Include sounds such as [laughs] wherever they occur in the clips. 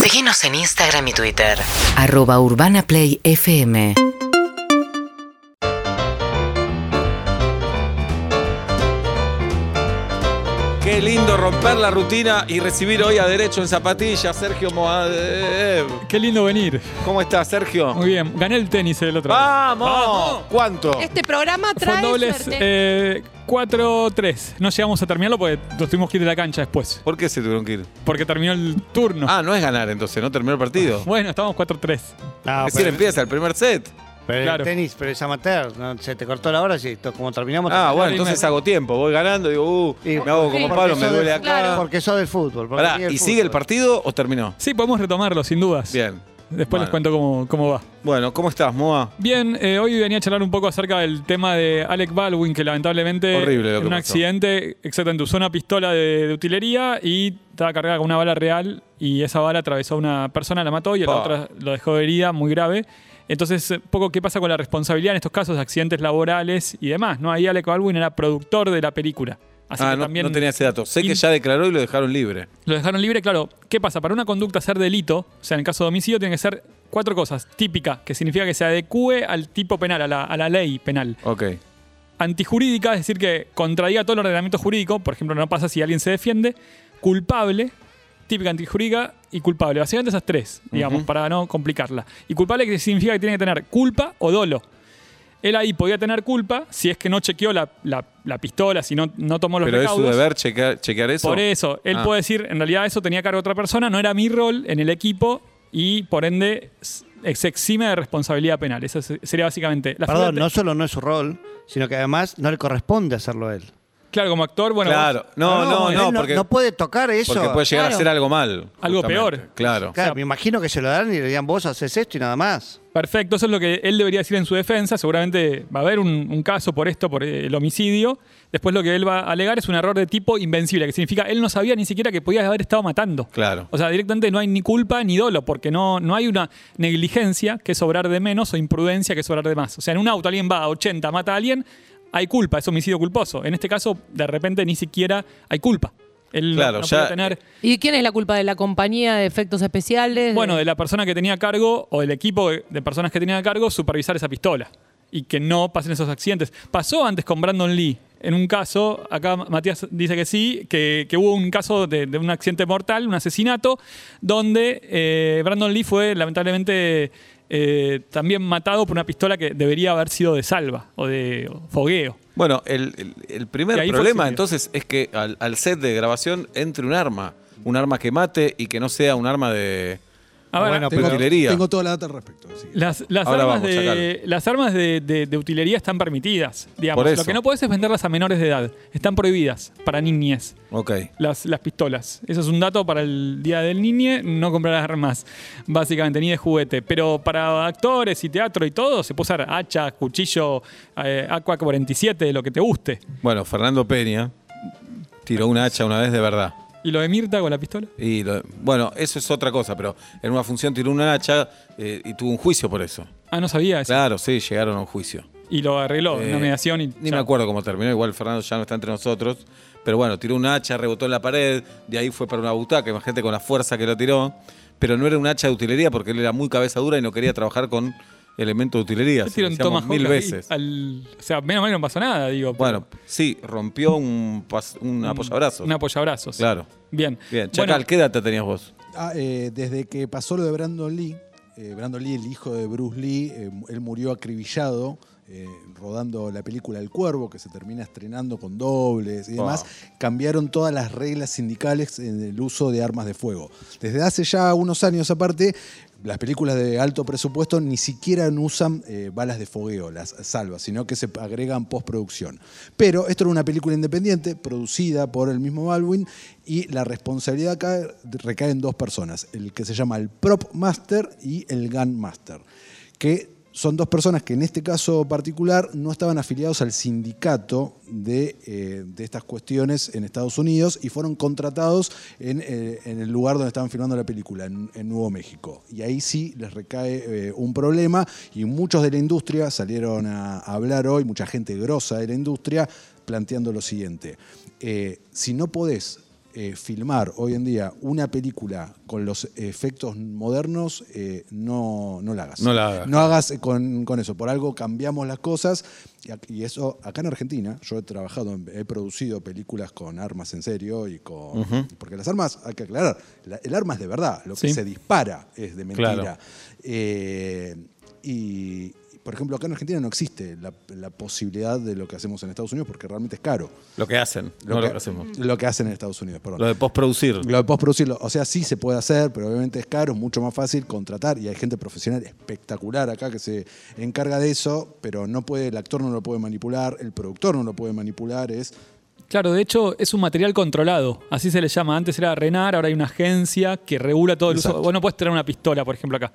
Síguenos en Instagram y Twitter. arroba urbanaplayfm Qué lindo romper la rutina y recibir hoy a derecho en zapatillas, Sergio Moadev. Qué lindo venir. ¿Cómo estás, Sergio? Muy bien. Gané el tenis el otro día. ¡Vamos! ¿Cuánto? Este programa trae dobles suerte. eh, 4-3. No llegamos a terminarlo porque nos tuvimos que ir de la cancha después. ¿Por qué se tuvieron que ir? Porque terminó el turno. Ah, no es ganar entonces, no terminó el partido. [laughs] Bueno, estábamos 4-3. No, Recién pero, empieza el primer set. pero claro. el tenis, pero es amateur. ¿no? Se te cortó la hora, sí. to- Como terminamos. Ah, bueno, entonces me- hago tiempo. Voy ganando, digo, uh, Y- me hago como Sí, Pablo, porque me sos duele del- acá. Porque sos del fútbol. porque Pará, sigue ¿y sigue el fútbol. partido o terminó? Sí, podemos retomarlo, sin dudas. Bien. Después Bueno. les cuento cómo, cómo va. Bueno, ¿cómo estás, Moa? Bien, eh, hoy venía a charlar un poco acerca del tema de Alec Baldwin, que lamentablemente Horrible lo en que un pasó. accidente, exactamente, usó una pistola de, de utilería y estaba cargada con una bala real y esa bala atravesó a una persona, la mató y a la otra lo dejó herida muy grave. Entonces, eh, poco qué pasa con la responsabilidad en estos casos de accidentes laborales y demás, ¿no? Ahí Alec Baldwin era productor de la película. Así ah, que no, también no tenía ese dato. Sé que ya declaró y lo dejaron libre. lo dejaron libre, claro. ¿Qué pasa? Para una conducta ser delito, o sea, en el caso de homicidio, tiene que ser cuatro cosas. Típica, que significa que se adecue al tipo penal, a la, a la ley penal. Ok. Antijurídica, es decir, que contradiga todo el ordenamiento jurídico. Por ejemplo, no pasa si alguien se defiende. Culpable, típica antijurídica y culpable. Básicamente esas tres, digamos, para no complicarla. Y culpable que significa que tiene que tener culpa o dolo. Él ahí podía tener culpa si es que no chequeó la, la- la pistola, si no, no tomó los Pero es su deber chequear, chequear eso. Por eso, él Ah. puede decir, en realidad eso tenía cargo otra persona, no era mi rol en el equipo y por ende se exime de responsabilidad penal. Esa se- sería básicamente la Perdón, no solo no es su rol, sino que además no le corresponde hacerlo a él. Claro, como actor, bueno, Claro. vos- No, no, él no, no, porque, no puede tocar eso. porque puede llegar a Claro. hacer algo mal. Algo peor. Claro. Claro, me imagino que se lo dan y le digan vos haces esto y nada más. perfecto, eso es lo que él debería decir en su defensa. Seguramente va a haber un, un caso por esto, por el homicidio. Después lo que él va a alegar es un error de tipo invencible, que significa él no sabía ni siquiera que podía haber estado matando. Claro. O sea, directamente no hay ni culpa ni dolo, porque no, no hay una negligencia que es obrar de menos o imprudencia que es obrar de más. O sea, en un auto alguien va a 80, mata a alguien, hay culpa, es homicidio culposo. En este caso, de repente ni siquiera hay culpa. Él no- Claro, no, ya- puede tener, ¿Y quién es la culpa de la compañía de efectos especiales? bueno, de la persona que tenía a cargo o del equipo de personas que tenía a cargo supervisar esa pistola y que no pasen esos accidentes. Pasó antes con Brandon Lee. En un caso, acá Matías dice que sí, que, que hubo un caso de, de un accidente mortal, un asesinato, donde eh, Brandon Lee fue lamentablemente eh, también matado por una pistola que debería haber sido de salva o de fogueo. Bueno, el, el- el primer problema entonces es que al, al set de grabación entre un arma. Un arma que mate y que no sea un arma de, A ver, Bueno, de pero- utilería. Tengo toda la data al respecto. así que- Las, las Ahora armas, vamos, de, las armas de, de- de utilería están permitidas. Digamos. Por eso. Lo que no puedes es venderlas a menores de edad. Están prohibidas para niñez. Ok. Las, las pistolas. Eso es un dato para el día del niñe. No comprar armas, básicamente, ni de juguete. Pero para actores y teatro y todo, se puede usar hacha, cuchillo, eh, AK-47, lo que te guste. Bueno, Fernando Peña tiró una hacha una vez de verdad. ¿Y lo de Mirta con la pistola? Y lo- bueno, eso es otra cosa, pero en una función tiró una hacha eh, y tuvo un juicio por eso. Ah, no sabía eso. Claro, sí, llegaron a un juicio. Y lo arregló, Eh, una mediación y. Ni ya. me acuerdo cómo terminó, igual Fernando ya no está entre nosotros. Pero bueno, tiró un hacha, rebotó en la pared, de ahí fue para una butaca, imagínate con la fuerza que lo tiró. Pero no era un hacha de utilería porque él era muy cabeza dura y no quería trabajar con elementos de utilería. ¿Qué Se tiró lo un decíamos Tomahawk mil ahí veces. al- o sea, menos mal no pasó nada, digo. pero- Bueno, sí, rompió un, un apoyabrazos. Un apoyabrazos. Claro. Bien. Bien, Chacal, Bueno, ¿qué data tenías vos? Ah, eh, desde que pasó lo de Brandon Lee, eh, Brandon Lee, el hijo de Bruce Lee, eh, él murió acribillado eh, rodando la película El Cuervo, que se termina estrenando con dobles y demás. Cambiaron todas las reglas sindicales en el uso de armas de fuego. Desde hace ya unos años aparte, las películas de alto presupuesto ni siquiera usan eh, balas de fogueo, las salvas, sino que se agregan postproducción. Pero esto era una película independiente, producida por el mismo Baldwin, y la responsabilidad recae en dos personas, el que se llama el Prop Master y el Gun Master, que son dos personas que en este caso particular no estaban afiliados al sindicato de, eh, de estas cuestiones en Estados Unidos y fueron contratados en, eh, en el lugar donde estaban filmando la película, en, Nuevo México. Y ahí sí les recae eh, un problema y muchos de la industria salieron a, hablar hoy, mucha gente grosa de la industria, planteando lo siguiente. Si no podés eh, filmar hoy en día una película con los efectos modernos, eh, no, no la hagas. No la hagas. No hagas con, con eso. Por algo cambiamos las cosas. Y, eso, acá en Argentina, yo he trabajado, he producido películas con armas en serio y con. Porque las armas, hay que aclarar, la- el arma es de verdad. Lo que Sí. se dispara es de mentira. Claro. Eh, y, por ejemplo, acá en Argentina no existe la, la posibilidad de lo que hacemos en Estados Unidos porque realmente es caro. Lo que hacen, no lo que hacemos. Lo que hacen en Estados Unidos, perdón. Lo de postproducir. Lo de postproducirlo, o sea, sí se puede hacer, pero obviamente es caro, es mucho más fácil contratar y hay gente profesional espectacular acá que se encarga de eso, pero no puede, el actor no lo puede manipular, el productor no lo puede manipular, es Claro, de hecho es un material controlado, así se le llama. Antes era RENAR, ahora hay una agencia que regula todo el uso. Vos no puedes tener una pistola, por ejemplo, acá.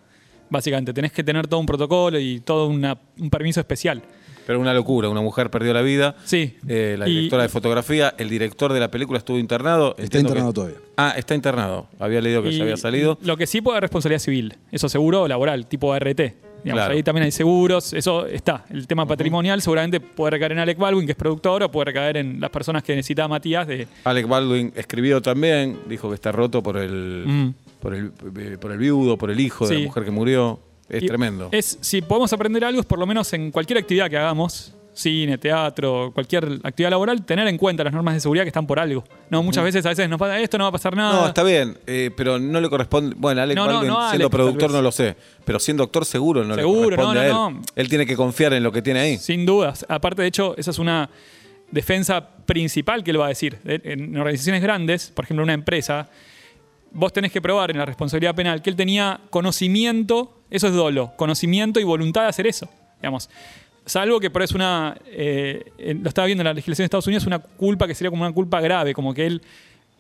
Básicamente, tenés que tener todo un protocolo y todo una- un permiso especial. Pero una locura, una mujer perdió la vida. Sí. Eh, la Y- directora de fotografía, el director de la película estuvo internado. está Entiendo internado que- todavía. Ah, está internado. Había leído que Y ya había salido. Lo que sí puede haber responsabilidad civil, eso seguro, o laboral, tipo ART. Digamos, Claro. Ahí también hay seguros, eso está. El tema patrimonial seguramente puede recaer en Alec Baldwin, que es productor, o puede recaer en las personas que necesita Matías de... Alec Baldwin escribió también, dijo que está roto por el, Mm. Por el, eh, por el viudo, por el hijo de Sí. la mujer que murió. Es Y tremendo. Es, si podemos aprender algo, es por lo menos en cualquier actividad que hagamos, cine, teatro, cualquier actividad laboral, tener en cuenta las normas de seguridad que están por algo. No, muchas veces a veces nos pasa esto, no va a pasar nada. No, está bien, eh, pero no le corresponde. Bueno, Alec No, no, Baldwin, no, Alec, siendo productor, no lo sé. Pero siendo actor, seguro no Seguro, le corresponde no, a él. Él tiene que confiar en lo que tiene ahí. Sin dudas. Aparte, de hecho, esa es una defensa principal que él va a decir. De- En organizaciones grandes, por ejemplo, una empresa, vos tenés que probar en la responsabilidad penal que él tenía conocimiento, eso es dolo, conocimiento y voluntad de hacer eso. Digamos. Salvo que por eso es una, eh, lo estaba viendo en la legislación de Estados Unidos, una culpa que sería como una culpa grave, como que él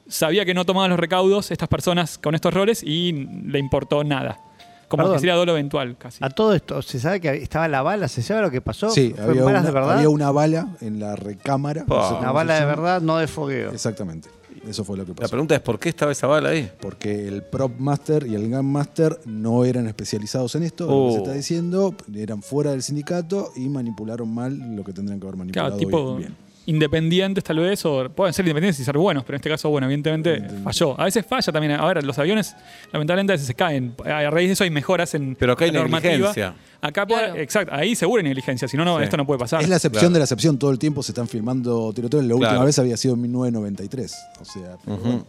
sabía que no tomaban los recaudos estas personas con estos roles y le importó nada. Como Perdón. que sería dolo eventual casi. A todo esto, ¿se sabe que estaba la bala? ¿Se sabe lo que pasó? Sí, ¿Fue había balas una, de verdad? había una bala en la recámara. No sé Una bala de verdad, no de fogueo. Exactamente, eso fue lo que La pasó. pregunta es: ¿por qué estaba esa bala ahí? Porque el prop master y el gun master no eran especializados en esto, lo que se Oh. está diciendo, eran fuera del sindicato y manipularon mal lo que tendrían que haber manipulado Claro, tipo bien. independientes tal vez, o pueden ser independientes y ser buenos, pero en este caso, bueno, evidentemente falló. A veces falla también. A ver, los aviones lamentablemente a veces se caen. A raíz de eso hay mejoras en Pero acá hay la normativa. negligencia. Acá puede, Claro. exacto, ahí seguro hay negligencia, si no, no, Sí. esto no puede pasar. Es la excepción Claro. de la excepción, todo el tiempo se están filmando tiroteos. La última Claro. vez había sido en 1993. O sea, pero bueno.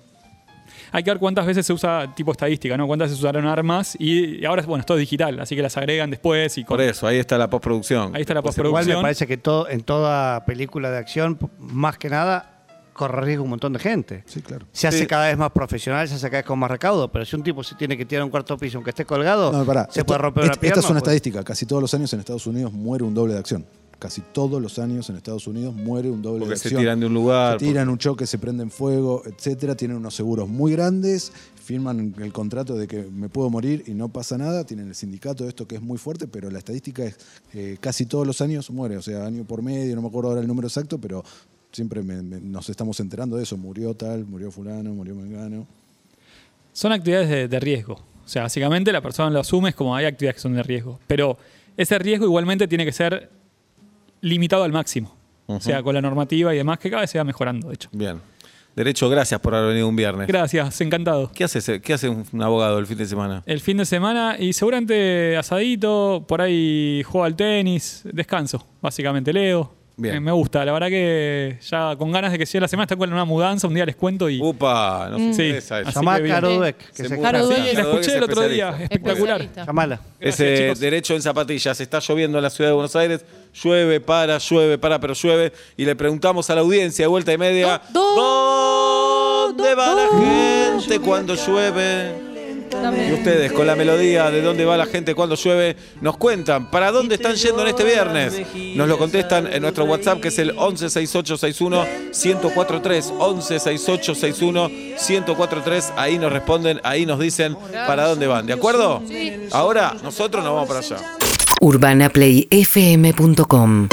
Hay que ver cuántas veces se usa tipo estadística, ¿no? Cuántas se usaron armas y, y ahora, bueno, es todo digital, así que las agregan después y con- Por eso, ahí está la postproducción. ahí está la Igual postproducción. me parece que todo, en toda película de acción, p- más que nada, corre riesgo un montón de gente. sí, claro. Se hace Sí. cada vez más profesional, se hace cada vez con más recaudo, pero si un tipo se tiene que tirar a un cuarto piso aunque esté colgado, No, pará. se Esto- puede romper una pierna. Esta es una pues. estadística. Casi todos los años en Estados Unidos muere un doble de acción. Casi todos los años en Estados Unidos muere un doble Porque de se acción. tiran de un lugar. Se tiran un choque, se prenden fuego, etcétera. Tienen unos seguros muy grandes, firman el contrato de que me puedo morir y no pasa nada. Tienen el sindicato de esto que es muy fuerte, pero la estadística es eh, casi todos los años muere. O sea, año por medio, no me acuerdo ahora el número exacto, pero siempre me- me- nos estamos enterando de eso. Murió tal, murió fulano, murió mengano. Son actividades de, de riesgo. O sea, básicamente la persona lo asume es como hay actividades que son de riesgo. Pero ese riesgo igualmente tiene que ser limitado al máximo. O sea, con la normativa y demás, que cada vez se va mejorando, de hecho. Bien. Derecho, gracias por haber venido un viernes. Gracias, encantado. ¿Qué hace, ¿Qué hace un abogado el fin de semana? El fin de semana y seguramente asadito, por ahí juego al tenis, descanso, básicamente leo. Bien. Me gusta, la verdad que ya con ganas de que llegue la semana, está con una mudanza, un día les cuento y... Upa, no se Sí. interesa eso. Así Llamá a. Caro Sí. Dweck, que Se se Caro. Sí, la escuché es el otro día, espectacular. Llamala. Ese chicos. derecho en zapatillas. Está lloviendo en la ciudad de Buenos Aires. Llueve, para, llueve, para, pero llueve. Y le preguntamos a la audiencia de vuelta y media: Do- ¿Dónde va la gente cuando llueve? Y ustedes, con la melodía de dónde va la gente cuando llueve, nos cuentan para dónde están yendo en este viernes. Nos lo contestan en nuestro WhatsApp, que es el 116861-1043. 116861-1043. Ahí nos responden, ahí nos dicen para dónde van. ¿De acuerdo? Ahora nosotros nos vamos para allá. urbanaplayfm.com